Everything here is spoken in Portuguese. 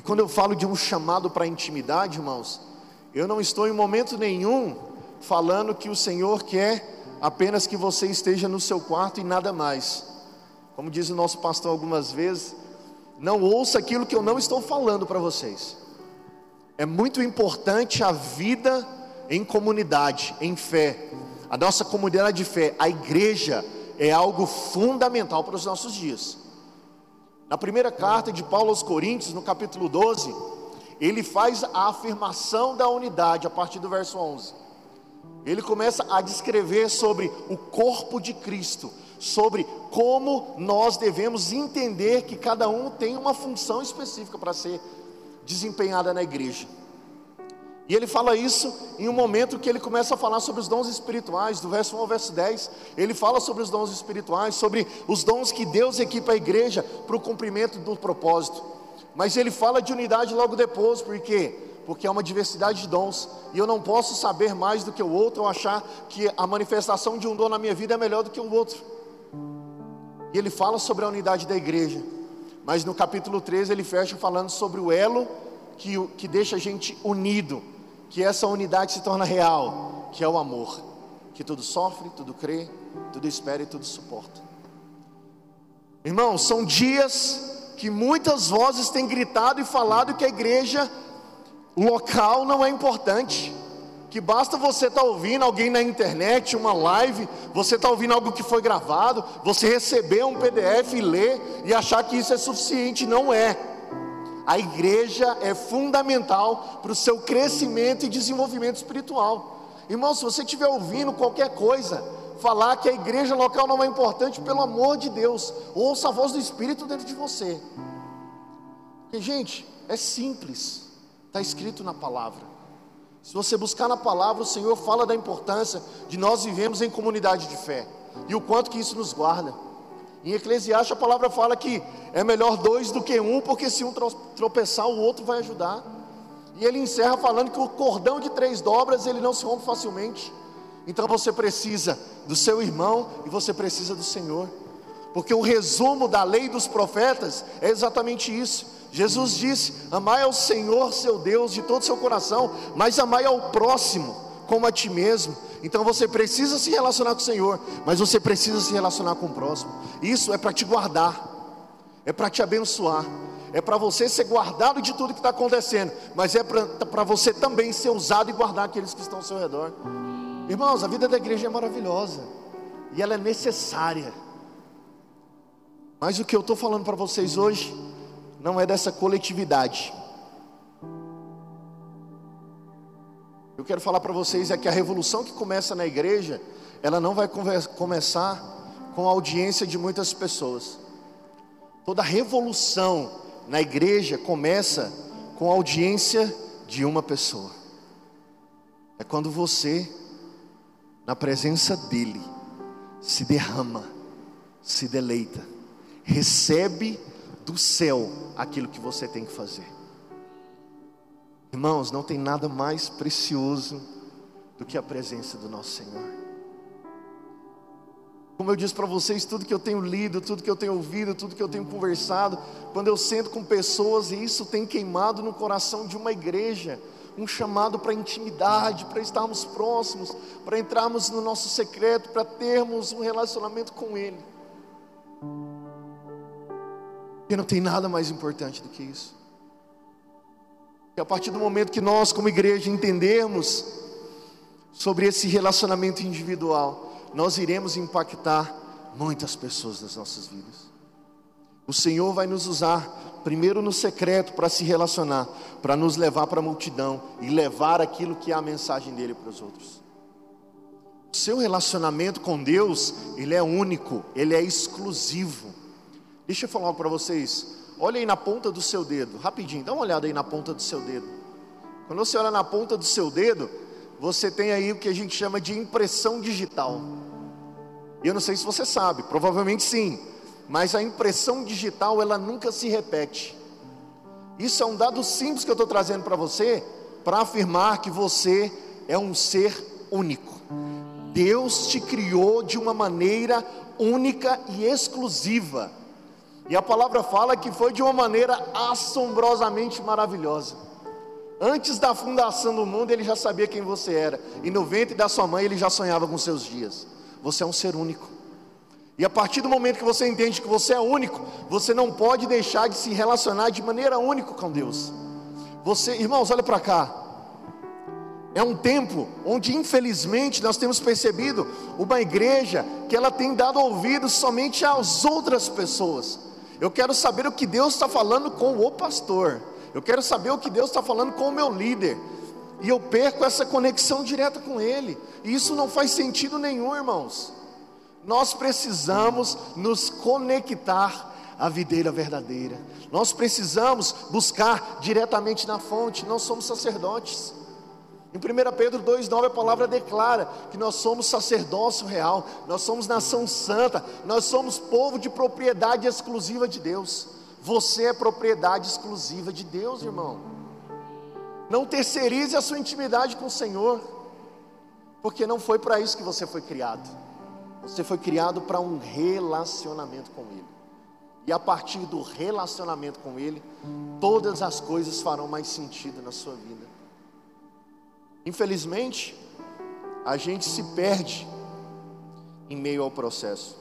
quando eu falo de um chamado para intimidade, irmãos, eu não estou em momento nenhum falando que o Senhor quer apenas que você esteja no seu quarto e nada mais. Como diz o nosso pastor algumas vezes, não ouça aquilo que eu não estou falando para vocês. É muito importante a vida em comunidade, em fé. A nossa comunidade de fé, a igreja, é algo fundamental para os nossos dias. Na primeira carta de Paulo aos Coríntios, no capítulo 12, ele faz a afirmação da unidade a partir do verso 11. Ele começa a descrever sobre o corpo de Cristo, sobre como nós devemos entender que cada um tem uma função específica para ser desempenhada na igreja. E ele fala isso em um momento que ele começa a falar sobre os dons espirituais, do verso 1 ao verso 10. Ele fala sobre os dons espirituais, sobre os dons que Deus equipa a igreja para o cumprimento do propósito. Mas ele fala de unidade logo depois, por quê? Porque é uma diversidade de dons, e eu não posso saber mais do que o outro ou achar que a manifestação de um dom na minha vida é melhor do que o outro. E ele fala sobre a unidade da igreja, mas no capítulo 13 ele fecha falando sobre o elo que, que deixa a gente unido que essa unidade se torna real, que é o amor, que tudo sofre, tudo crê, tudo espera e tudo suporta. Irmãos, são dias que muitas vozes têm gritado e falado que a igreja local não é importante, que basta você estar tá ouvindo alguém na internet, uma live, você está ouvindo algo que foi gravado, você receber um PDF e ler e achar que isso é suficiente, não é. A igreja é fundamental para o seu crescimento e desenvolvimento espiritual. Irmão, se você estiver ouvindo qualquer coisa, falar que a igreja local não é importante, pelo amor de Deus, ouça a voz do Espírito dentro de você. Porque, gente, é simples, está escrito na palavra. Se você buscar na palavra, o Senhor fala da importância de nós vivemos em comunidade de fé e o quanto que isso nos guarda. Em Eclesiastes a palavra fala que é melhor dois do que um, porque se um tropeçar, o outro vai ajudar. E ele encerra falando que o cordão de três dobras ele não se rompe facilmente. Então você precisa do seu irmão e você precisa do Senhor. Porque o resumo da lei dos profetas é exatamente isso. Jesus disse: Amai ao Senhor seu Deus de todo o seu coração, mas amai ao próximo como a ti mesmo. Então você precisa se relacionar com o Senhor, mas você precisa se relacionar com o próximo. Isso é para te guardar, é para te abençoar, é para você ser guardado de tudo que está acontecendo, mas é para você também ser usado e guardar aqueles que estão ao seu redor. Irmãos, a vida da igreja é maravilhosa e ela é necessária. Mas o que eu estou falando para vocês hoje não é dessa coletividade. Eu quero falar para vocês é que a revolução que começa na igreja, ela não vai começar com a audiência de muitas pessoas. Toda revolução na igreja começa com a audiência de uma pessoa. É quando você, na presença dele, se derrama, se deleita, recebe do céu aquilo que você tem que fazer. Irmãos, não tem nada mais precioso do que a presença do nosso Senhor. Como eu disse para vocês, tudo que eu tenho lido, tudo que eu tenho ouvido, tudo que eu tenho conversado, quando eu sento com pessoas e isso tem queimado no coração de uma igreja, um chamado para intimidade, para estarmos próximos, para entrarmos no nosso secreto, para termos um relacionamento com Ele. E não tem nada mais importante do que isso. E a partir do momento que nós, como igreja, entendermos sobre esse relacionamento individual, nós iremos impactar muitas pessoas nas nossas vidas. O Senhor vai nos usar, primeiro no secreto, para se relacionar, para nos levar para a multidão e levar aquilo que é a mensagem dele para os outros. O seu relacionamento com Deus, ele é único, ele é exclusivo. Deixa eu falar para vocês. Olha aí na ponta do seu dedo, rapidinho, dá uma olhada aí na ponta do seu dedo. Quando você olha na ponta do seu dedo, você tem aí o que a gente chama de impressão digital. E eu não sei se você sabe, provavelmente sim, mas a impressão digital ela nunca se repete. Isso é um dado simples que eu estou trazendo para você, para afirmar que você é um ser único. Deus te criou de uma maneira única e exclusiva. E a palavra fala que foi de uma maneira assombrosamente maravilhosa. Antes da fundação do mundo, ele já sabia quem você era. E no ventre da sua mãe, ele já sonhava com seus dias. Você é um ser único. E a partir do momento que você entende que você é único, você não pode deixar de se relacionar de maneira única com Deus. Você, irmãos, olha para cá. É um tempo onde, infelizmente, nós temos percebido uma igreja que ela tem dado ouvidos somente às outras pessoas. Eu quero saber o que Deus está falando com o pastor. Eu quero saber o que Deus está falando com o meu líder. E eu perco essa conexão direta com Ele. E isso não faz sentido nenhum, irmãos. Nós precisamos nos conectar à videira verdadeira. Nós precisamos buscar diretamente na fonte. Nós somos sacerdotes. Em 1 Pedro 2,9 a palavra declara que nós somos sacerdócio real, nós somos nação santa, nós somos povo de propriedade exclusiva de Deus. Você é propriedade exclusiva de Deus, irmão. Não terceirize a sua intimidade com o Senhor, porque não foi para isso que você foi criado. Você foi criado para um relacionamento com Ele. E a partir do relacionamento com Ele, todas as coisas farão mais sentido na sua vida. Infelizmente, a gente se perde em meio ao processo.